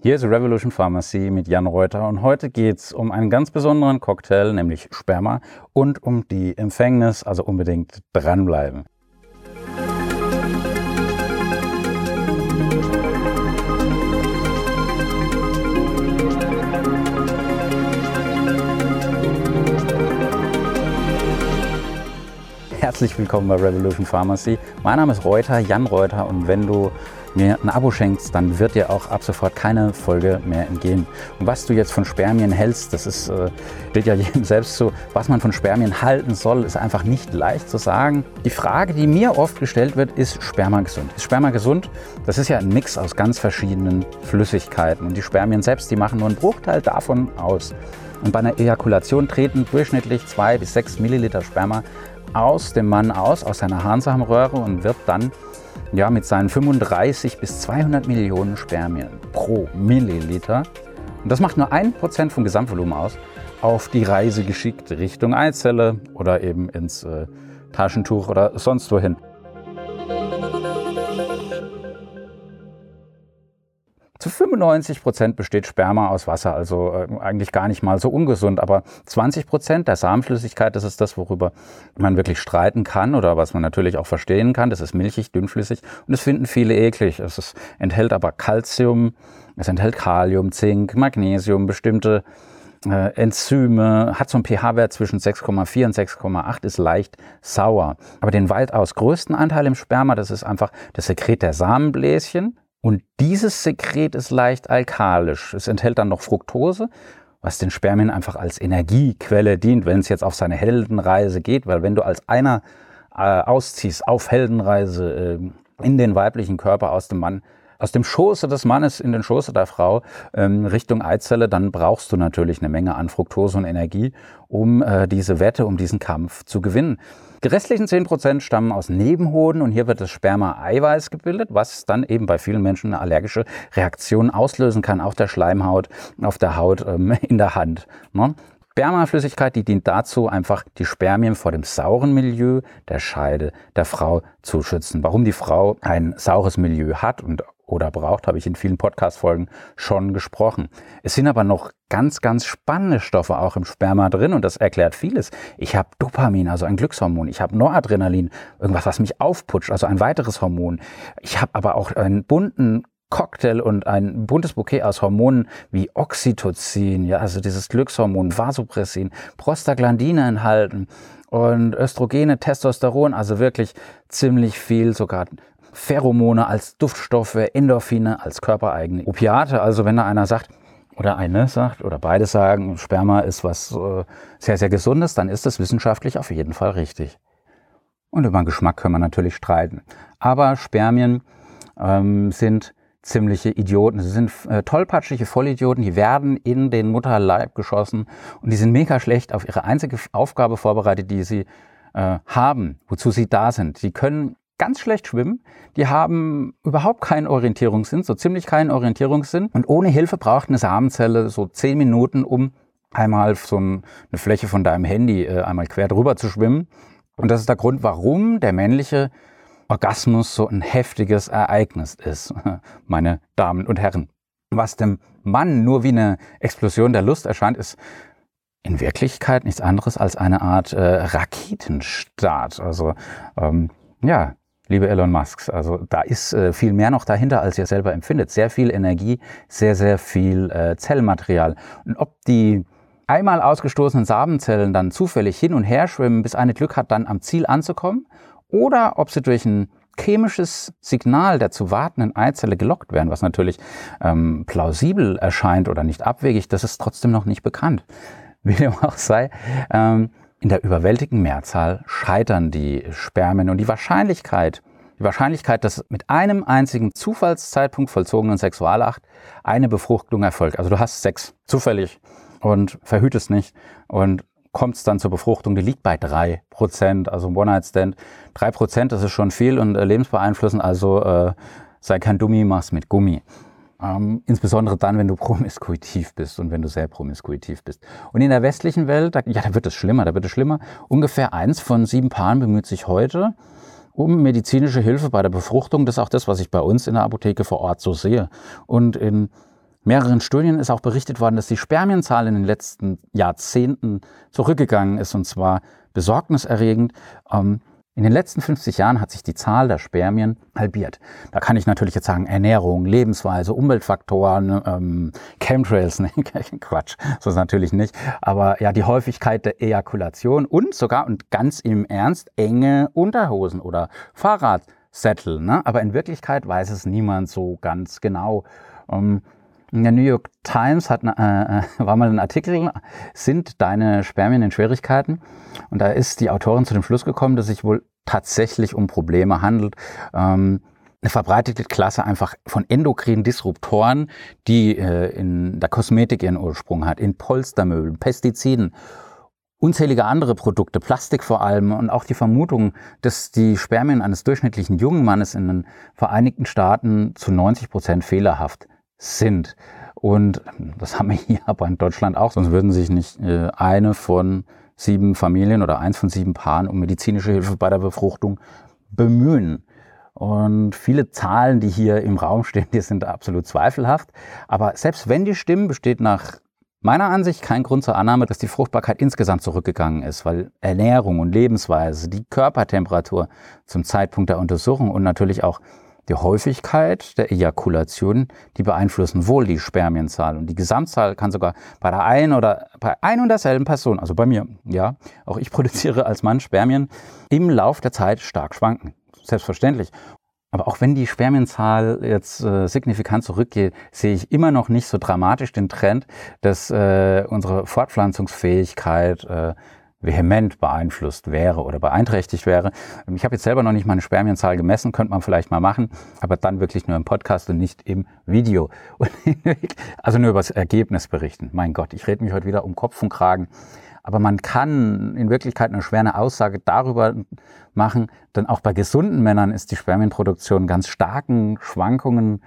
Hier ist Revolution Pharmacy mit Jan Reuter und heute geht es um einen ganz besonderen Cocktail, nämlich Sperma und um die Empfängnis, also unbedingt dranbleiben. Herzlich willkommen bei Revolution Pharmacy. Mein Name ist Reuter, Jan Reuter und wenn du mir ein Abo schenkst, dann wird dir auch ab sofort keine Folge mehr entgehen. Und was du jetzt von Spermien hältst, das ist, äh, steht ja jedem selbst so. Was man von Spermien halten soll, ist einfach nicht leicht zu sagen. Die Frage, die mir oft gestellt wird, ist Sperma gesund? Ist Sperma gesund? Das ist ja ein Mix aus ganz verschiedenen Flüssigkeiten. Und die Spermien selbst, die machen nur einen Bruchteil davon aus. Und bei einer Ejakulation treten durchschnittlich zwei bis sechs Milliliter Sperma aus dem Mann aus, aus seiner Harnsamröhre und wird dann ja, mit seinen 35 bis 200 Millionen Spermien pro Milliliter, und das macht nur ein Prozent vom Gesamtvolumen aus, auf die Reise geschickt Richtung Eizelle oder eben ins äh, Taschentuch oder sonst wohin. Zu 95 Prozent besteht Sperma aus Wasser, also äh, eigentlich gar nicht mal so ungesund. Aber 20 Prozent der Samenflüssigkeit, das ist das, worüber man wirklich streiten kann oder was man natürlich auch verstehen kann. Das ist milchig, dünnflüssig und das finden viele eklig. Es ist, enthält aber Calcium, es enthält Kalium, Zink, Magnesium, bestimmte äh, Enzyme, hat so einen pH-Wert zwischen 6,4 und 6,8, ist leicht sauer. Aber den weitaus größten Anteil im Sperma, das ist einfach das Sekret der Samenbläschen und dieses Sekret ist leicht alkalisch. Es enthält dann noch Fructose, was den Spermien einfach als Energiequelle dient, wenn es jetzt auf seine Heldenreise geht. Weil wenn du als einer äh, ausziehst auf Heldenreise äh, in den weiblichen Körper aus dem Mann, aus dem Schoße des Mannes in den Schoße der Frau ähm, Richtung Eizelle, dann brauchst du natürlich eine Menge an Fructose und Energie, um äh, diese Wette, um diesen Kampf zu gewinnen. Die restlichen 10% stammen aus Nebenhoden und hier wird das Sperma-Eiweiß gebildet, was dann eben bei vielen Menschen eine allergische Reaktion auslösen kann auf der Schleimhaut, auf der Haut, ähm, in der Hand. Ne? Spermaflüssigkeit, die dient dazu, einfach die Spermien vor dem sauren Milieu der Scheide der Frau zu schützen. Warum die Frau ein saures Milieu hat und oder braucht, habe ich in vielen Podcast-Folgen schon gesprochen. Es sind aber noch ganz, ganz spannende Stoffe auch im Sperma drin und das erklärt vieles. Ich habe Dopamin, also ein Glückshormon. Ich habe Noradrenalin, irgendwas, was mich aufputscht, also ein weiteres Hormon. Ich habe aber auch einen bunten Cocktail und ein buntes Bouquet aus Hormonen wie Oxytocin, ja, also dieses Glückshormon, Vasopressin, Prostaglandine enthalten und Östrogene, Testosteron, also wirklich ziemlich viel, sogar Pheromone als Duftstoffe, Endorphine als körpereigene Opiate. Also wenn da einer sagt, oder eine sagt, oder beide sagen, Sperma ist was äh, sehr, sehr Gesundes, dann ist das wissenschaftlich auf jeden Fall richtig. Und über den Geschmack können wir natürlich streiten. Aber Spermien ähm, sind ziemliche Idioten. Sie sind äh, tollpatschige Vollidioten, die werden in den Mutterleib geschossen und die sind mega schlecht auf ihre einzige Aufgabe vorbereitet, die sie äh, haben, wozu sie da sind. Sie können ganz schlecht schwimmen. Die haben überhaupt keinen Orientierungssinn, so ziemlich keinen Orientierungssinn. Und ohne Hilfe braucht eine Samenzelle so zehn Minuten, um einmal so eine Fläche von deinem Handy äh, einmal quer drüber zu schwimmen. Und das ist der Grund, warum der männliche Orgasmus so ein heftiges Ereignis ist, meine Damen und Herren. Was dem Mann nur wie eine Explosion der Lust erscheint, ist in Wirklichkeit nichts anderes als eine Art äh, Raketenstart. Also ähm, ja, liebe Elon Musk. Also da ist äh, viel mehr noch dahinter, als ihr selber empfindet. Sehr viel Energie, sehr, sehr viel äh, Zellmaterial. Und ob die einmal ausgestoßenen Samenzellen dann zufällig hin und her schwimmen, bis eine Glück hat, dann am Ziel anzukommen, oder ob sie durch ein chemisches Signal der zu wartenden Eizelle gelockt werden, was natürlich ähm, plausibel erscheint oder nicht abwegig, das ist trotzdem noch nicht bekannt. Wie dem auch sei, ähm, in der überwältigenden Mehrzahl scheitern die Spermien und die Wahrscheinlichkeit, die Wahrscheinlichkeit, dass mit einem einzigen Zufallszeitpunkt vollzogenen Sexualakt eine Befruchtung erfolgt. Also du hast Sex zufällig und verhütest nicht und kommst dann zur Befruchtung, die liegt bei drei Prozent, also One-Night-Stand. Prozent, das ist schon viel und äh, lebensbeeinflussend, also äh, sei kein Dummi, mach's mit Gummi. Ähm, insbesondere dann, wenn du promiskuitiv bist und wenn du sehr promiskuitiv bist. Und in der westlichen Welt, da, ja, da wird es schlimmer, da wird es schlimmer. Ungefähr eins von sieben Paaren bemüht sich heute um medizinische Hilfe bei der Befruchtung. Das ist auch das, was ich bei uns in der Apotheke vor Ort so sehe. Und in mehreren Studien ist auch berichtet worden, dass die Spermienzahl in den letzten Jahrzehnten zurückgegangen ist und zwar besorgniserregend. Ähm, in den letzten 50 Jahren hat sich die Zahl der Spermien halbiert. Da kann ich natürlich jetzt sagen, Ernährung, Lebensweise, Umweltfaktoren, ähm, Chemtrails, ne? Quatsch, so ist natürlich nicht. Aber ja, die Häufigkeit der Ejakulation und sogar und ganz im Ernst enge Unterhosen oder Fahrradsättel. Ne? Aber in Wirklichkeit weiß es niemand so ganz genau. Ähm, in der New York Times hat, äh, war mal ein Artikel, sind deine Spermien in Schwierigkeiten? Und da ist die Autorin zu dem Schluss gekommen, dass sich wohl tatsächlich um Probleme handelt. Ähm, eine verbreitete Klasse einfach von endokrinen Disruptoren, die äh, in der Kosmetik ihren Ursprung hat, in Polstermöbeln, Pestiziden, unzählige andere Produkte, Plastik vor allem und auch die Vermutung, dass die Spermien eines durchschnittlichen jungen Mannes in den Vereinigten Staaten zu 90 Prozent fehlerhaft sind. Und das haben wir hier aber in Deutschland auch, sonst würden sich nicht äh, eine von sieben Familien oder eins von sieben Paaren um medizinische Hilfe bei der Befruchtung bemühen. Und viele Zahlen, die hier im Raum stehen, die sind absolut zweifelhaft. Aber selbst wenn die stimmen, besteht nach meiner Ansicht kein Grund zur Annahme, dass die Fruchtbarkeit insgesamt zurückgegangen ist, weil Ernährung und Lebensweise, die Körpertemperatur zum Zeitpunkt der Untersuchung und natürlich auch die Häufigkeit der Ejakulation, die beeinflussen wohl die Spermienzahl. Und die Gesamtzahl kann sogar bei der einen oder bei ein und derselben Person, also bei mir, ja, auch ich produziere als Mann Spermien, im Lauf der Zeit stark schwanken. Selbstverständlich. Aber auch wenn die Spermienzahl jetzt äh, signifikant zurückgeht, sehe ich immer noch nicht so dramatisch den Trend, dass äh, unsere Fortpflanzungsfähigkeit äh, vehement beeinflusst wäre oder beeinträchtigt wäre. Ich habe jetzt selber noch nicht meine Spermienzahl gemessen, könnte man vielleicht mal machen, aber dann wirklich nur im Podcast und nicht im Video. also nur über das Ergebnis berichten. Mein Gott, ich rede mich heute wieder um Kopf und Kragen. Aber man kann in Wirklichkeit eine schwere Aussage darüber machen, denn auch bei gesunden Männern ist die Spermienproduktion ganz starken Schwankungen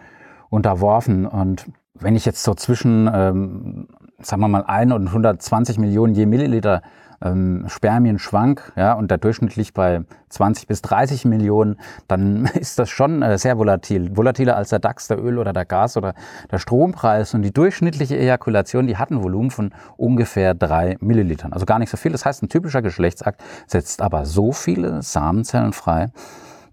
unterworfen. Und wenn ich jetzt so zwischen, ähm, sagen wir mal, 1 und 120 Millionen je Milliliter ähm, Spermienschwank, ja, und der durchschnittlich bei 20 bis 30 Millionen, dann ist das schon äh, sehr volatil. Volatiler als der DAX, der Öl oder der Gas oder der Strompreis. Und die durchschnittliche Ejakulation, die hat ein Volumen von ungefähr drei Millilitern. Also gar nicht so viel. Das heißt, ein typischer Geschlechtsakt setzt aber so viele Samenzellen frei,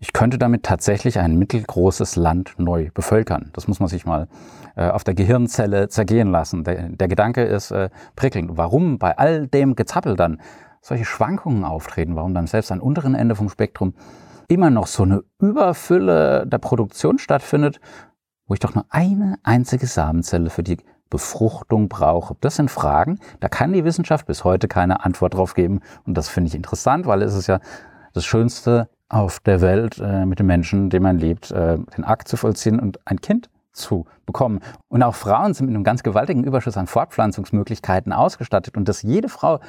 ich könnte damit tatsächlich ein mittelgroßes Land neu bevölkern. Das muss man sich mal äh, auf der Gehirnzelle zergehen lassen. Der, der Gedanke ist äh, prickelnd. Warum bei all dem Gezappel dann solche Schwankungen auftreten? Warum dann selbst am unteren Ende vom Spektrum immer noch so eine Überfülle der Produktion stattfindet, wo ich doch nur eine einzige Samenzelle für die Befruchtung brauche. Das sind Fragen, da kann die Wissenschaft bis heute keine Antwort drauf geben. Und das finde ich interessant, weil es ist ja das Schönste auf der Welt äh, mit dem Menschen, dem man lebt, äh, den Akt zu vollziehen und ein Kind zu bekommen. Und auch Frauen sind mit einem ganz gewaltigen Überschuss an Fortpflanzungsmöglichkeiten ausgestattet und dass jede Frau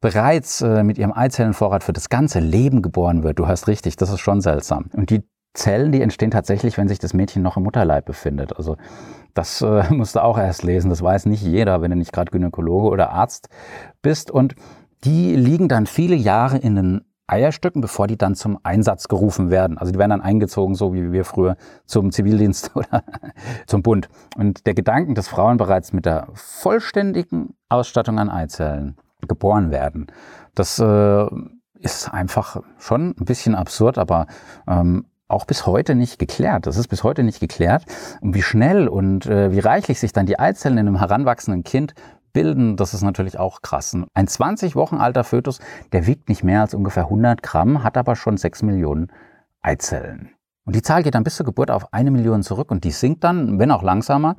bereits äh, mit ihrem Eizellenvorrat für das ganze Leben geboren wird. Du hast richtig, das ist schon seltsam. Und die Zellen, die entstehen tatsächlich, wenn sich das Mädchen noch im Mutterleib befindet. Also das äh, musst du auch erst lesen. Das weiß nicht jeder, wenn du nicht gerade Gynäkologe oder Arzt bist. Und die liegen dann viele Jahre in den Eierstöcken, bevor die dann zum Einsatz gerufen werden. Also die werden dann eingezogen, so wie wir früher zum Zivildienst oder zum Bund. Und der Gedanke, dass Frauen bereits mit der vollständigen Ausstattung an Eizellen geboren werden, das äh, ist einfach schon ein bisschen absurd, aber ähm, auch bis heute nicht geklärt. Das ist bis heute nicht geklärt. Wie schnell und äh, wie reichlich sich dann die Eizellen in einem heranwachsenden Kind bilden, das ist natürlich auch krass. Ein 20 Wochen alter Fötus, der wiegt nicht mehr als ungefähr 100 Gramm, hat aber schon 6 Millionen Eizellen. Und die Zahl geht dann bis zur Geburt auf eine Million zurück und die sinkt dann, wenn auch langsamer,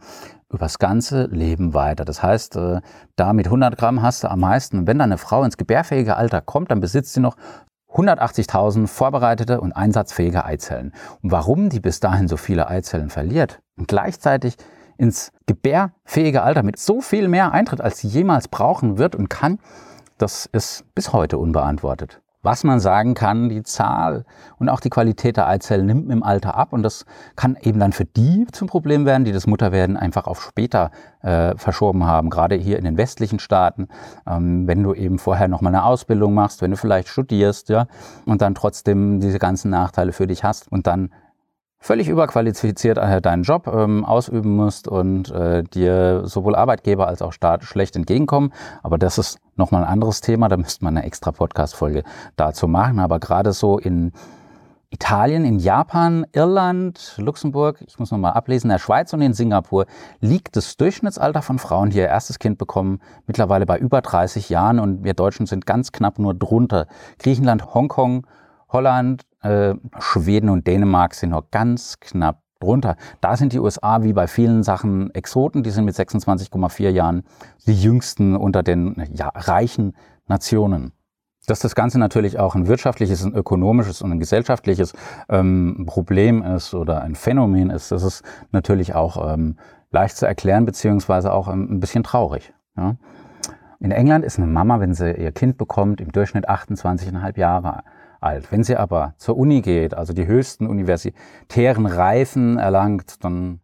übers ganze Leben weiter. Das heißt, äh, da mit 100 Gramm hast du am meisten. Und wenn dann eine Frau ins gebärfähige Alter kommt, dann besitzt sie noch 180.000 vorbereitete und einsatzfähige Eizellen. Und warum die bis dahin so viele Eizellen verliert und gleichzeitig ins gebärfähige Alter mit so viel mehr Eintritt, als sie jemals brauchen wird und kann, das ist bis heute unbeantwortet. Was man sagen kann, die Zahl und auch die Qualität der Eizellen nimmt im Alter ab und das kann eben dann für die zum Problem werden, die das Mutterwerden einfach auf später äh, verschoben haben, gerade hier in den westlichen Staaten, ähm, wenn du eben vorher nochmal eine Ausbildung machst, wenn du vielleicht studierst, ja, und dann trotzdem diese ganzen Nachteile für dich hast und dann völlig überqualifiziert äh, deinen Job ähm, ausüben musst und äh, dir sowohl Arbeitgeber als auch Staat schlecht entgegenkommen. Aber das ist nochmal ein anderes Thema, da müsste man eine extra Podcast-Folge dazu machen. Aber gerade so in Italien, in Japan, Irland, Luxemburg, ich muss nochmal ablesen, in der Schweiz und in Singapur liegt das Durchschnittsalter von Frauen, die ihr erstes Kind bekommen, mittlerweile bei über 30 Jahren und wir Deutschen sind ganz knapp nur drunter. Griechenland, Hongkong, Holland, äh, Schweden und Dänemark sind noch ganz knapp drunter. Da sind die USA wie bei vielen Sachen Exoten, die sind mit 26,4 Jahren die jüngsten unter den ja, reichen Nationen. Dass das Ganze natürlich auch ein wirtschaftliches, ein ökonomisches und ein gesellschaftliches ähm, Problem ist oder ein Phänomen ist, das ist natürlich auch ähm, leicht zu erklären, beziehungsweise auch ähm, ein bisschen traurig. Ja? In England ist eine Mama, wenn sie ihr Kind bekommt, im Durchschnitt 28,5 Jahre alt. Wenn sie aber zur Uni geht, also die höchsten universitären Reifen erlangt, dann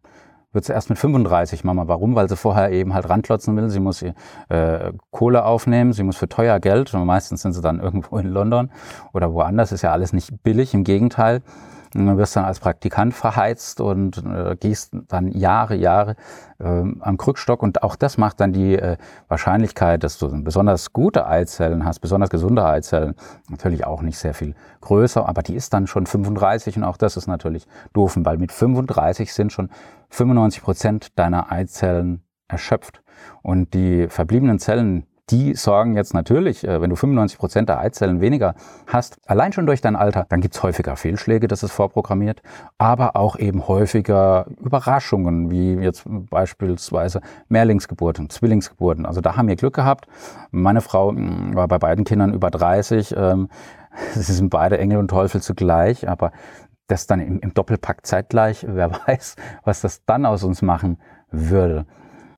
wird sie erst mit 35 Mama. Warum? Weil sie vorher eben halt ranklotzen will. Sie muss äh, Kohle aufnehmen, sie muss für teuer Geld, und meistens sind sie dann irgendwo in London oder woanders, ist ja alles nicht billig, im Gegenteil. Du wirst dann als Praktikant verheizt und äh, gehst dann Jahre, Jahre äh, am Krückstock. Und auch das macht dann die äh, Wahrscheinlichkeit, dass du besonders gute Eizellen hast, besonders gesunde Eizellen, natürlich auch nicht sehr viel größer. Aber die ist dann schon 35 und auch das ist natürlich doof, weil mit 35 sind schon 95 Prozent deiner Eizellen erschöpft. Und die verbliebenen Zellen, die sorgen jetzt natürlich, äh, wenn du 95 Prozent der Eizellen weniger hast, allein schon durch dein Alter, dann gibt es häufiger Fehlschläge, das ist vorprogrammiert, aber auch eben häufiger Überraschungen, wie jetzt beispielsweise Mehrlingsgeburten, Zwillingsgeburten. Also da haben wir Glück gehabt. Meine Frau hm, war bei beiden Kindern über 30. Ähm, sie sind beide Engel und Teufel zugleich, aber das dann im, im Doppelpack zeitgleich, wer weiß, was das dann aus uns machen würde.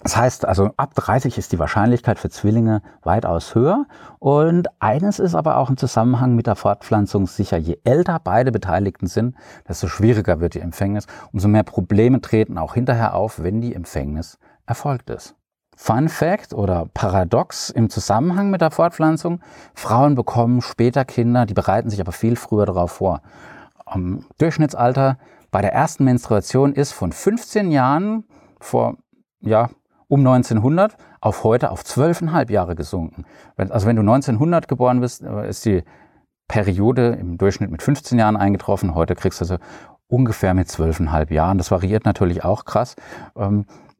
Das heißt also, ab 30 ist die Wahrscheinlichkeit für Zwillinge weitaus höher. Und eines ist aber auch im Zusammenhang mit der Fortpflanzung sicher. Je älter beide Beteiligten sind, desto schwieriger wird die Empfängnis. Umso mehr Probleme treten auch hinterher auf, wenn die Empfängnis erfolgt ist. Fun Fact oder Paradox im Zusammenhang mit der Fortpflanzung. Frauen bekommen später Kinder, die bereiten sich aber viel früher darauf vor. Am Durchschnittsalter bei der ersten Menstruation ist von 15 Jahren vor ja, um 1900 auf heute auf 12,5 Jahre gesunken. Also wenn du 1900 geboren bist, äh, ist die Periode im Durchschnitt mit 15 Jahren eingetroffen. Heute kriegst du also ungefähr mit 12,5 Jahren. Das variiert natürlich auch krass.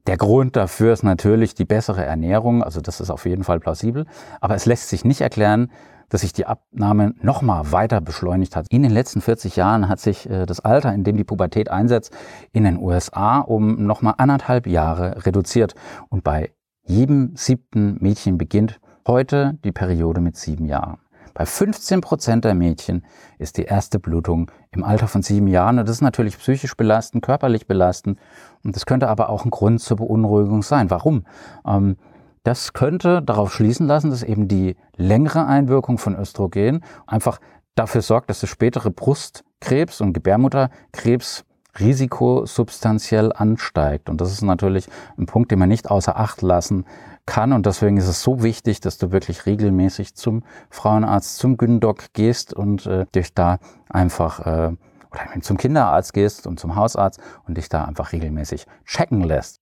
Der Grund dafür ist natürlich die bessere Ernährung, also das ist auf jeden Fall plausibel, aber es lässt sich nicht erklären, dass sich die Abnahme nochmal weiter beschleunigt hat. In den letzten 40 Jahren hat sich äh, das Alter, in dem die Pubertät einsetzt, in den USA um nochmal anderthalb Jahre reduziert. Und bei jedem siebten Mädchen beginnt heute die Periode mit sieben Jahren. Bei 15 Prozent der Mädchen ist die erste Blutung im Alter von sieben Jahren. Und das ist natürlich psychisch belastend, körperlich belastend. Und das könnte aber auch ein Grund zur Beunruhigung sein. Warum? Ähm, das könnte darauf schließen lassen, dass eben die längere Einwirkung von Östrogen einfach dafür sorgt, dass das spätere Brustkrebs und Gebärmutterkrebs Risiko substanziell ansteigt. Und das ist natürlich ein Punkt, den man nicht außer Acht lassen kann. Und deswegen ist es so wichtig, dass du wirklich regelmäßig zum Frauenarzt, zum Gyndoc gehst und äh, dich da einfach äh, oder zum Kinderarzt gehst und zum Hausarzt und dich da einfach regelmäßig checken lässt.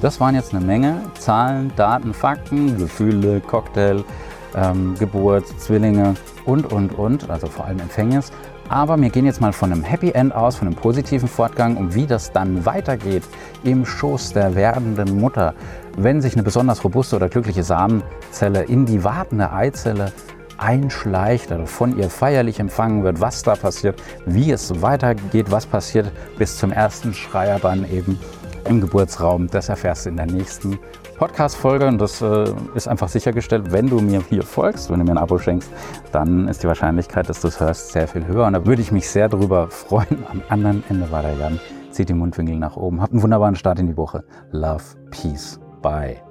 Das waren jetzt eine Menge Zahlen, Daten, Fakten, Gefühle, Cocktail, ähm, Geburt, Zwillinge und, und, und, also vor allem Empfängnis. Aber wir gehen jetzt mal von einem Happy End aus, von einem positiven Fortgang und wie das dann weitergeht im Schoß der werdenden Mutter, wenn sich eine besonders robuste oder glückliche Samenzelle in die wartende Eizelle einschleicht oder von ihr feierlich empfangen wird, was da passiert, wie es weitergeht, was passiert bis zum ersten Schreier dann eben im Geburtsraum. Das erfährst du in der nächsten Podcast-Folge und das äh, ist einfach sichergestellt, wenn du mir hier folgst, wenn du mir ein Abo schenkst, dann ist die Wahrscheinlichkeit, dass du es hörst, sehr viel höher und da würde ich mich sehr darüber freuen. Am anderen Ende war der Jan. Zieht die Mundwinkel nach oben. Habt einen wunderbaren Start in die Woche. Love, Peace, Bye.